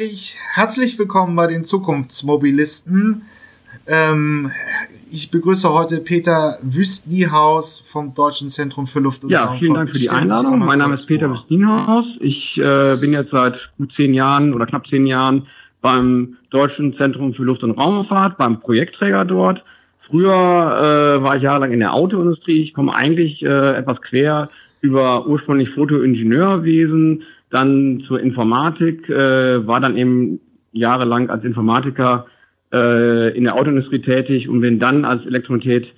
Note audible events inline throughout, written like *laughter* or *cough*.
Ich, herzlich willkommen bei den Zukunftsmobilisten. Ähm, ich begrüße heute Peter Wüstniehaus vom Deutschen Zentrum für Luft- und Ja, Raumfahrt. vielen Dank für die Einladung. Mein Name ist Peter Wüstniehaus. Ich äh, bin jetzt seit gut zehn Jahren oder knapp zehn Jahren beim Deutschen Zentrum für Luft- und Raumfahrt, beim Projektträger dort. Früher äh, war ich jahrelang in der Autoindustrie. Ich komme eigentlich äh, etwas quer über ursprünglich Fotoingenieurwesen, dann zur Informatik, äh, war dann eben jahrelang als Informatiker äh, in der Autoindustrie tätig und bin dann als Elektromobilität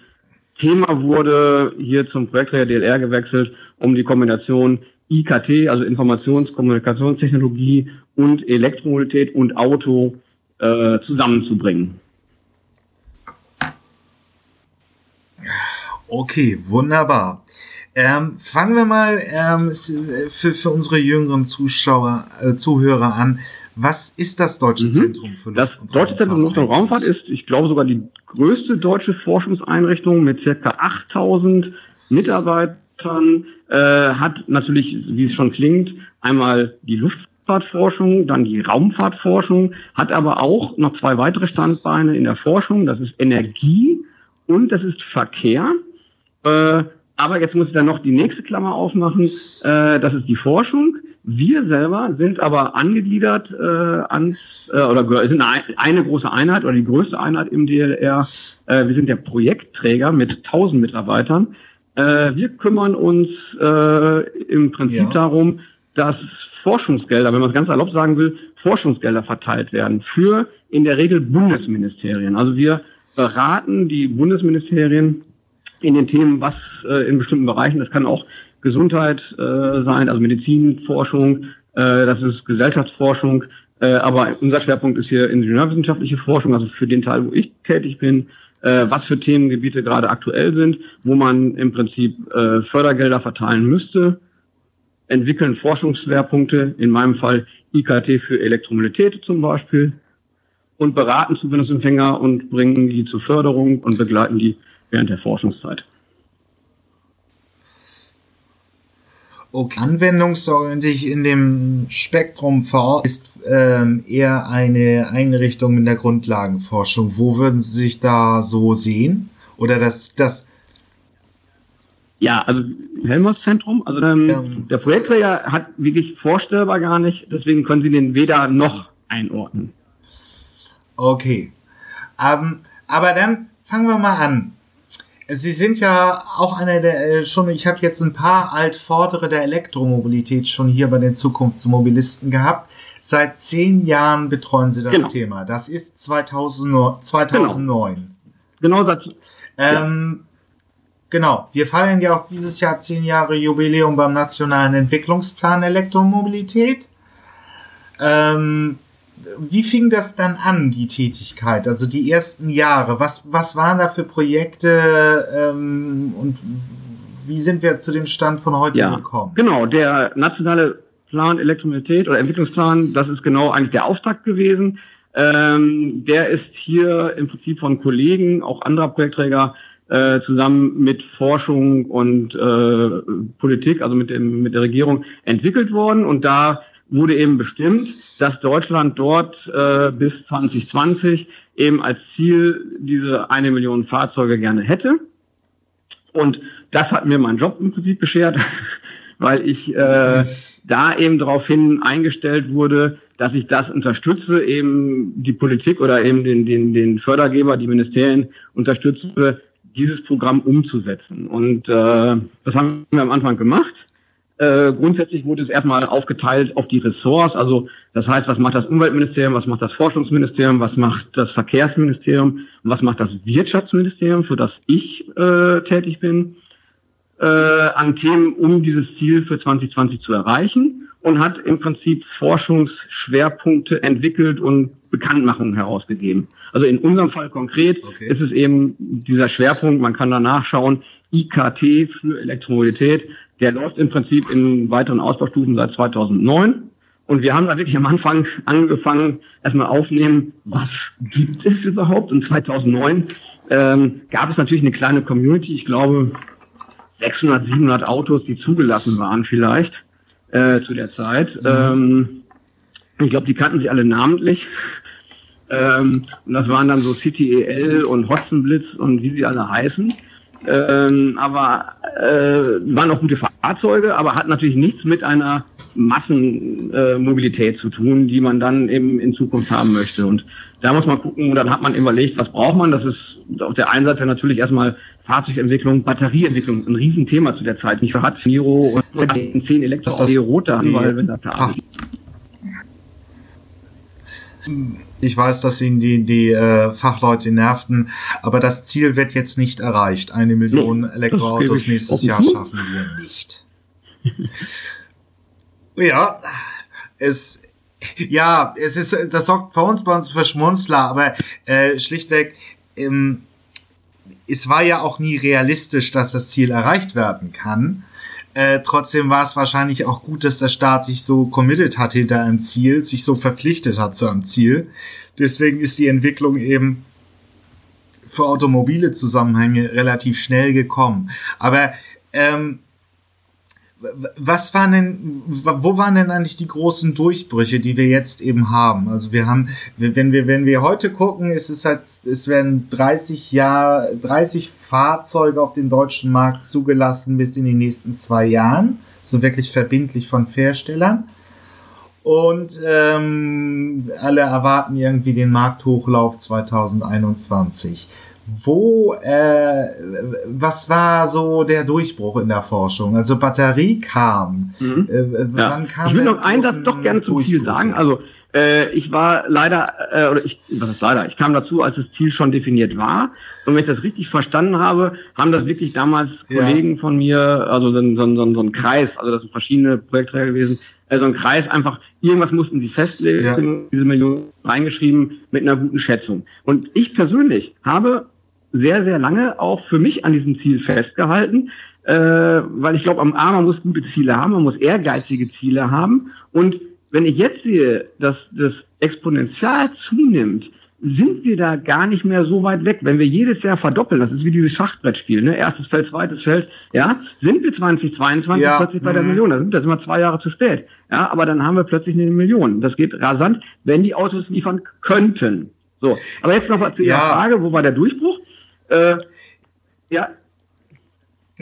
Thema wurde, hier zum Projekt der DLR gewechselt, um die Kombination IKT, also Informations-Kommunikationstechnologie und Elektromobilität und Auto äh, zusammenzubringen. Okay, wunderbar. Ähm, fangen wir mal ähm, für, für unsere jüngeren Zuschauer, äh, Zuhörer an. Was ist das Deutsche mhm. Zentrum für Luft- das und Deutsche Zentrum für Luft- und Raumfahrt ist, ich glaube, sogar die größte deutsche Forschungseinrichtung mit circa 8000 Mitarbeitern, äh, hat natürlich, wie es schon klingt, einmal die Luftfahrtforschung, dann die Raumfahrtforschung, hat aber auch noch zwei weitere Standbeine in der Forschung, das ist Energie und das ist Verkehr. Äh, aber jetzt muss ich dann noch die nächste Klammer aufmachen. Äh, das ist die Forschung. Wir selber sind aber angegliedert äh, ans äh, oder sind eine, eine große Einheit oder die größte Einheit im DLR. Äh, wir sind der Projektträger mit 1000 Mitarbeitern. Äh, wir kümmern uns äh, im Prinzip ja. darum, dass Forschungsgelder, wenn man es ganz erlaubt sagen will, Forschungsgelder verteilt werden für in der Regel Bundesministerien. Also wir beraten die Bundesministerien in den Themen, was äh, in bestimmten Bereichen, das kann auch Gesundheit äh, sein, also Medizinforschung, äh, das ist Gesellschaftsforschung, äh, aber unser Schwerpunkt ist hier ingenieurwissenschaftliche Forschung, also für den Teil, wo ich tätig bin, äh, was für Themengebiete gerade aktuell sind, wo man im Prinzip äh, Fördergelder verteilen müsste, entwickeln Forschungsschwerpunkte, in meinem Fall IKT für Elektromobilität zum Beispiel, und beraten Zuwendungsempfänger und bringen die zur Förderung und begleiten die während der Forschungszeit. Okay. Anwendungsorientiert in dem Spektrum V ist ähm, eher eine Einrichtung in der Grundlagenforschung. Wo würden Sie sich da so sehen? Oder das, das ja, also Helmholtz-Zentrum, also ähm, ja. der Projektträger hat wirklich vorstellbar gar nicht, deswegen können Sie den weder noch einordnen. Okay. Um, aber dann fangen wir mal an. Sie sind ja auch einer der äh, schon, ich habe jetzt ein paar Altvordere der Elektromobilität schon hier bei den Zukunftsmobilisten gehabt. Seit zehn Jahren betreuen Sie das genau. Thema. Das ist 2000, 2009. Genau, genau das. Ähm, ja. Genau, wir feiern ja auch dieses Jahr zehn Jahre Jubiläum beim Nationalen Entwicklungsplan Elektromobilität. Ähm, wie fing das dann an, die Tätigkeit? Also die ersten Jahre. Was, was waren da für Projekte ähm, und wie sind wir zu dem Stand von heute ja, gekommen? Genau, der nationale Plan Elektromobilität oder Entwicklungsplan, das ist genau eigentlich der Auftakt gewesen. Ähm, der ist hier im Prinzip von Kollegen, auch anderer Projektträger, äh, zusammen mit Forschung und äh, Politik, also mit, dem, mit der Regierung entwickelt worden. Und da wurde eben bestimmt, dass Deutschland dort äh, bis 2020 eben als Ziel diese eine Million Fahrzeuge gerne hätte. Und das hat mir mein Job im Prinzip beschert, *laughs* weil ich äh, da eben daraufhin eingestellt wurde, dass ich das unterstütze, eben die Politik oder eben den, den, den Fördergeber, die Ministerien unterstütze, dieses Programm umzusetzen. Und äh, das haben wir am Anfang gemacht. Äh, grundsätzlich wurde es erstmal aufgeteilt auf die Ressorts. Also das heißt, was macht das Umweltministerium, was macht das Forschungsministerium, was macht das Verkehrsministerium und was macht das Wirtschaftsministerium, für das ich äh, tätig bin, äh, an Themen, um dieses Ziel für 2020 zu erreichen und hat im Prinzip Forschungsschwerpunkte entwickelt und Bekanntmachungen herausgegeben. Also in unserem Fall konkret okay. ist es eben dieser Schwerpunkt, man kann da nachschauen, IKT für Elektromobilität. Der läuft im Prinzip in weiteren Ausbaustufen seit 2009. Und wir haben da wirklich am Anfang angefangen, erstmal aufnehmen, was gibt es überhaupt? Und 2009 ähm, gab es natürlich eine kleine Community, ich glaube 600, 700 Autos, die zugelassen waren vielleicht äh, zu der Zeit. Mhm. Ähm, Ich glaube, die kannten sie alle namentlich. Ähm, und das waren dann so City EL und Hotzenblitz und wie sie alle heißen. Ähm, aber äh, waren auch gute Fahrzeuge, aber hat natürlich nichts mit einer Massenmobilität äh, zu tun, die man dann eben in Zukunft haben möchte. Und da muss man gucken, und dann hat man überlegt, was braucht man. Das ist auf der einen Seite natürlich erstmal Fahrzeugentwicklung, Batterieentwicklung, ein Riesenthema zu der Zeit. Nicht hat Niro und 10 Elektroauto rote weil wenn das da ich weiß, dass ihn die, die äh, Fachleute nervten, aber das Ziel wird jetzt nicht erreicht. Eine Million Elektroautos nächstes Jahr schaffen wir nicht. ja, es, ja, es ist, das sorgt für uns bei uns für Schmunzler, aber äh, schlichtweg, ähm, es war ja auch nie realistisch, dass das Ziel erreicht werden kann. Äh, trotzdem war es wahrscheinlich auch gut, dass der Staat sich so committed hat hinter einem Ziel, sich so verpflichtet hat zu einem Ziel. Deswegen ist die Entwicklung eben für automobile Zusammenhänge relativ schnell gekommen. Aber ähm, was waren denn, wo waren denn eigentlich die großen Durchbrüche, die wir jetzt eben haben? Also wir haben, wenn wir, wenn wir heute gucken, ist es halt, es werden 30 Jahre, 30 Fahrzeuge auf den deutschen Markt zugelassen bis in die nächsten zwei Jahren. So wirklich verbindlich von Herstellern. Und ähm, alle erwarten irgendwie den Markthochlauf 2021 wo, äh, was war so der Durchbruch in der Forschung? Also Batterie kam. Mhm. Äh, ja. kam ich will noch einen Satz doch gerne zum Ziel sagen. Also äh, ich war leider, äh, oder ich, was ist leider, ich kam dazu, als das Ziel schon definiert war. Und wenn ich das richtig verstanden habe, haben das wirklich damals ja. Kollegen von mir, also so, so, so, so ein Kreis, also das sind verschiedene Projektträger gewesen, äh, so ein Kreis einfach, irgendwas mussten sie festlegen, ja. diese Million reingeschrieben mit einer guten Schätzung. Und ich persönlich habe sehr, sehr lange auch für mich an diesem Ziel festgehalten, äh, weil ich glaube, am A, man muss gute Ziele haben, man muss ehrgeizige Ziele haben. Und wenn ich jetzt sehe, dass das Exponential zunimmt, sind wir da gar nicht mehr so weit weg. Wenn wir jedes Jahr verdoppeln, das ist wie dieses Schachbrettspiel, ne? erstes Feld, zweites Feld, ja, sind wir 2022 ja. plötzlich bei der mhm. Million. Da sind wir immer zwei Jahre zu spät. Ja, aber dann haben wir plötzlich eine Million. Das geht rasant, wenn die Autos liefern könnten. So, aber jetzt noch zu Ihrer ja. Frage, wo war der Durchbruch? Äh, ja.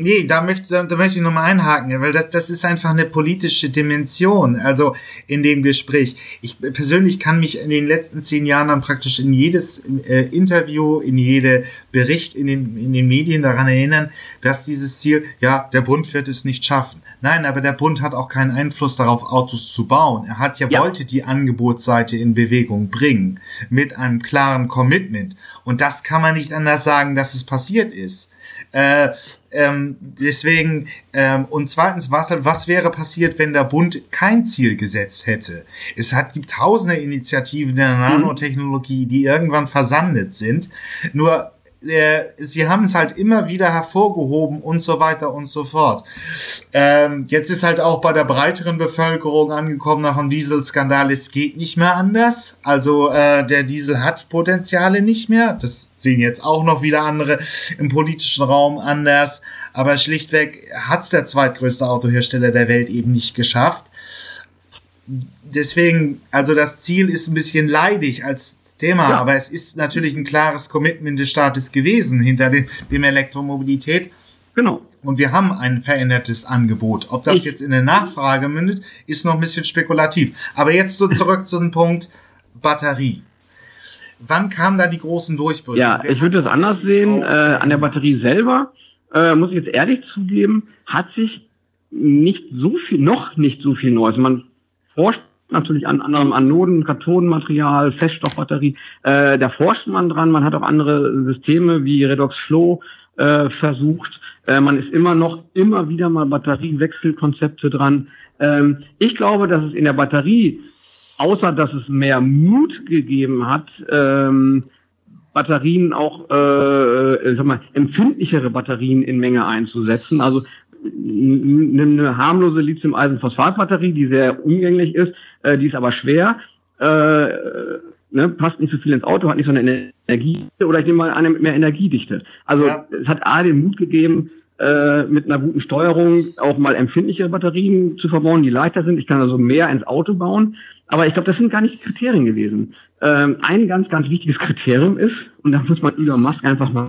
Nee, da möchte, da, da möchte ich nochmal einhaken, weil das, das ist einfach eine politische Dimension, also in dem Gespräch. Ich persönlich kann mich in den letzten zehn Jahren dann praktisch in jedes äh, Interview, in jede Bericht in den, in den Medien daran erinnern, dass dieses Ziel, ja, der Bund wird es nicht schaffen. Nein, aber der Bund hat auch keinen Einfluss darauf, Autos zu bauen. Er hat ja, ja. wollte die Angebotsseite in Bewegung bringen mit einem klaren Commitment. Und das kann man nicht anders sagen, dass es passiert ist. Äh, ähm, deswegen, ähm, und zweitens, was, was wäre passiert, wenn der Bund kein Ziel gesetzt hätte? Es hat, gibt tausende Initiativen der mhm. Nanotechnologie, die irgendwann versandet sind. Nur äh, sie haben es halt immer wieder hervorgehoben und so weiter und so fort. Ähm, jetzt ist halt auch bei der breiteren Bevölkerung angekommen nach dem Dieselskandal, es geht nicht mehr anders. Also äh, der Diesel hat Potenziale nicht mehr. Das sehen jetzt auch noch wieder andere im politischen Raum anders. Aber schlichtweg hat es der zweitgrößte Autohersteller der Welt eben nicht geschafft. Deswegen, also das Ziel ist ein bisschen leidig als Thema, ja. aber es ist natürlich ein klares Commitment des Staates gewesen hinter dem, dem Elektromobilität. Genau. Und wir haben ein verändertes Angebot. Ob das ich. jetzt in der Nachfrage mündet, ist noch ein bisschen spekulativ. Aber jetzt so zurück zu dem Punkt Batterie. Wann kamen da die großen Durchbrüche? Ja, Wer ich würde das anders sehen. Äh, an der Batterie selber, äh, muss ich jetzt ehrlich zugeben, hat sich nicht so viel, noch nicht so viel Neues. Man forscht natürlich an anderem Anoden, Kathodenmaterial, Feststoffbatterie. Äh, da forscht man dran. Man hat auch andere Systeme wie Redox Flow äh, versucht. Äh, man ist immer noch immer wieder mal Batteriewechselkonzepte dran. Ähm, ich glaube, dass es in der Batterie, außer dass es mehr Mut gegeben hat, ähm, Batterien auch, äh, sag mal, empfindlichere Batterien in Menge einzusetzen. Also eine harmlose Lithium-Eisen-Phosphat-Batterie, die sehr umgänglich ist, äh, die ist aber schwer, äh, ne, passt nicht so viel ins Auto, hat nicht so eine Energie oder ich nehme mal eine mit mehr Energiedichte. Also ja. es hat A den Mut gegeben, äh, mit einer guten Steuerung auch mal empfindliche Batterien zu verbauen, die leichter sind. Ich kann also mehr ins Auto bauen. Aber ich glaube, das sind gar nicht Kriterien gewesen. Ähm, ein ganz, ganz wichtiges Kriterium ist, und da muss man Elon Musk einfach mal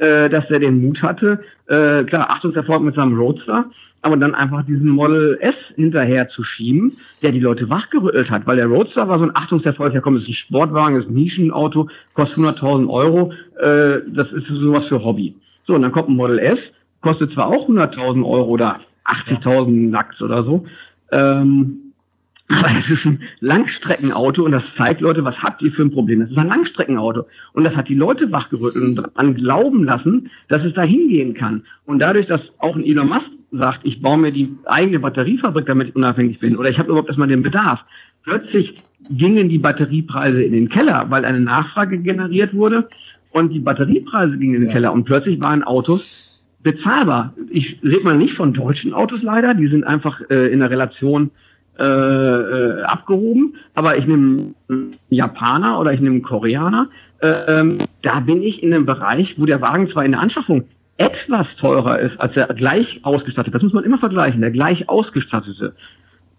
äh, dass er den Mut hatte, äh, klar, Achtungserfolg mit seinem Roadster, aber dann einfach diesen Model S hinterher zu schieben, der die Leute wachgerüttelt hat, weil der Roadster war so ein Achtungserfolg, ja komm, ist ein Sportwagen, ist ein Nischenauto, kostet 100.000 Euro, äh, das ist sowas für Hobby. So, und dann kommt ein Model S, kostet zwar auch 100.000 Euro oder 80.000 Lachs oder so, ähm, es ist ein Langstreckenauto und das zeigt Leute, was habt ihr für ein Problem? Das ist ein Langstreckenauto. Und das hat die Leute wachgerüttelt und an glauben lassen, dass es da hingehen kann. Und dadurch, dass auch ein Elon Musk sagt, ich baue mir die eigene Batteriefabrik, damit ich unabhängig bin, oder ich habe überhaupt erstmal den Bedarf. Plötzlich gingen die Batteriepreise in den Keller, weil eine Nachfrage generiert wurde und die Batteriepreise gingen in den ja. Keller und plötzlich waren Autos bezahlbar. Ich rede mal nicht von deutschen Autos leider, die sind einfach äh, in der Relation äh, äh, abgehoben, aber ich nehme einen Japaner oder ich nehme einen Koreaner, äh, ähm, da bin ich in einem Bereich, wo der Wagen zwar in der Anschaffung etwas teurer ist als der gleich ausgestattete, das muss man immer vergleichen, der gleich ausgestattete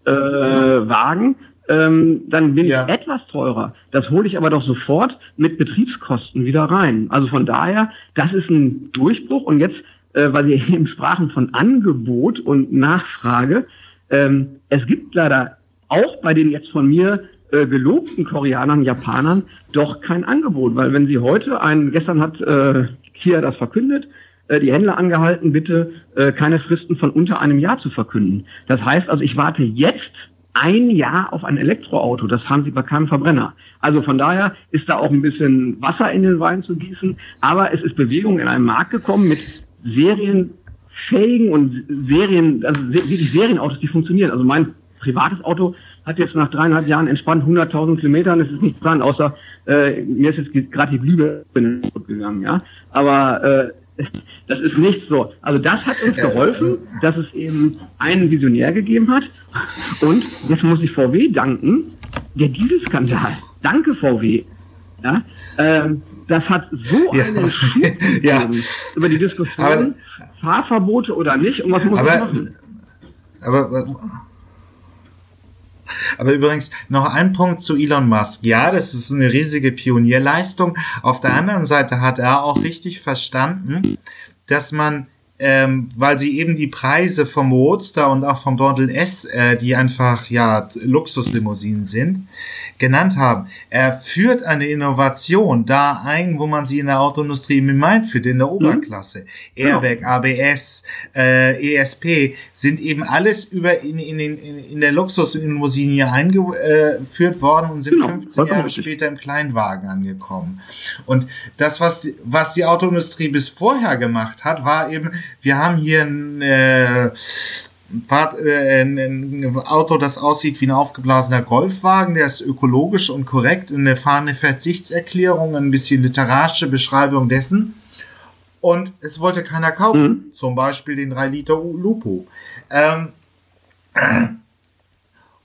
äh, Wagen, ähm, dann bin ja. ich etwas teurer. Das hole ich aber doch sofort mit Betriebskosten wieder rein. Also von daher, das ist ein Durchbruch. Und jetzt, äh, weil wir eben sprachen von Angebot und Nachfrage, ähm, es gibt leider auch bei den jetzt von mir äh, gelobten Koreanern, Japanern doch kein Angebot, weil wenn Sie heute ein, gestern hat äh, Kia das verkündet, äh, die Händler angehalten, bitte äh, keine Fristen von unter einem Jahr zu verkünden. Das heißt also, ich warte jetzt ein Jahr auf ein Elektroauto. Das haben sie bei keinem Verbrenner. Also von daher ist da auch ein bisschen Wasser in den Wein zu gießen. Aber es ist Bewegung in einen Markt gekommen mit Serien fähigen und Serien, also wirklich Serienautos, die funktionieren. Also mein privates Auto hat jetzt nach dreieinhalb Jahren entspannt 100.000 Kilometern. Es ist nichts dran, außer äh, mir ist jetzt gerade die Glühbirne gegangen, ja. Aber äh, *laughs* das ist nicht so. Also das hat uns geholfen, dass es eben einen Visionär gegeben hat. Und jetzt muss ich VW danken, der Dieselskandal. Danke VW. Ja, ähm, das hat so ja. einen *laughs* Schub ja. über die Diskussion, aber, Fahrverbote oder nicht und was muss aber, man machen? Aber, aber übrigens noch ein Punkt zu Elon Musk. Ja, das ist eine riesige Pionierleistung. Auf der anderen Seite hat er auch richtig verstanden, dass man ähm, weil sie eben die Preise vom Roadster und auch vom Model S, äh, die einfach ja Luxuslimousinen sind, genannt haben. Er führt eine Innovation da ein, wo man sie in der Autoindustrie im Mind führt, in der mhm. Oberklasse. Mhm. Airbag, ABS, äh, ESP sind eben alles über in, in, in, in der Luxuslimousine hier eingeführt worden und sind genau. 15 Jahre später im Kleinwagen angekommen. Und das, was, was die Autoindustrie bis vorher gemacht hat, war eben, wir haben hier ein, äh, äh, ein, ein Auto, das aussieht wie ein aufgeblasener Golfwagen, der ist ökologisch und korrekt, eine fahrende Verzichtserklärung, ein bisschen literarische Beschreibung dessen. Und es wollte keiner kaufen, mhm. zum Beispiel den 3 Liter Lupo. Ähm,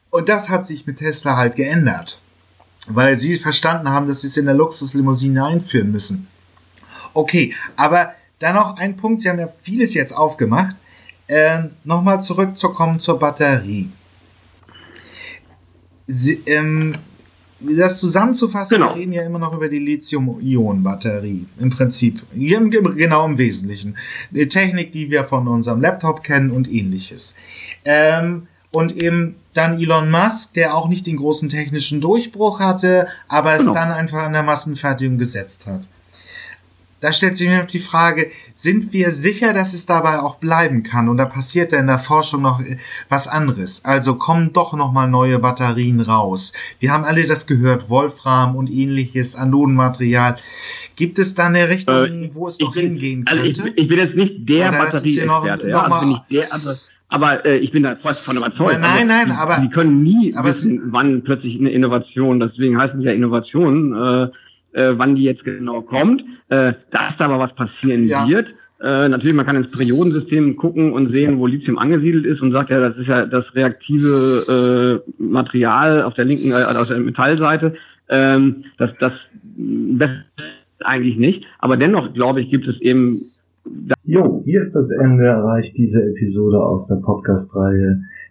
und das hat sich mit Tesla halt geändert, weil sie verstanden haben, dass sie es in der Luxuslimousine einführen müssen. Okay, aber dann noch ein Punkt, Sie haben ja vieles jetzt aufgemacht. Ähm, Nochmal zurückzukommen zur Batterie. Sie, ähm, das zusammenzufassen, genau. wir reden ja immer noch über die Lithium-Ionen-Batterie. Im Prinzip. Genau im Wesentlichen. Die Technik, die wir von unserem Laptop kennen und ähnliches. Ähm, und eben dann Elon Musk, der auch nicht den großen technischen Durchbruch hatte, aber es genau. dann einfach an der Massenfertigung gesetzt hat da stellt sich mir die Frage, sind wir sicher, dass es dabei auch bleiben kann? Und da passiert ja in der Forschung noch äh, was anderes. Also kommen doch noch mal neue Batterien raus. Wir haben alle das gehört, Wolfram und ähnliches, Anodenmaterial. Gibt es da eine Richtung, äh, wo es noch bin, hingehen könnte? Also ich, ich, bin jetzt nicht der Batterieexperte, ja, also bin ich der, aber, aber äh, ich bin da fast von überzeugt. Nein, nein, also, aber die können nie wissen, wann plötzlich eine Innovation, deswegen heißen sie ja Innovation, äh, äh, wann die jetzt genau kommt, äh, dass da aber was passieren ja. wird. Äh, natürlich, man kann ins Periodensystem gucken und sehen, wo Lithium angesiedelt ist und sagt ja, das ist ja das reaktive äh, Material auf der linken, äh, auf der Metallseite. Ähm, das, das das eigentlich nicht. Aber dennoch, glaube ich, gibt es eben. Jo, hier ist das Ende erreicht diese Episode aus der Podcast-Reihe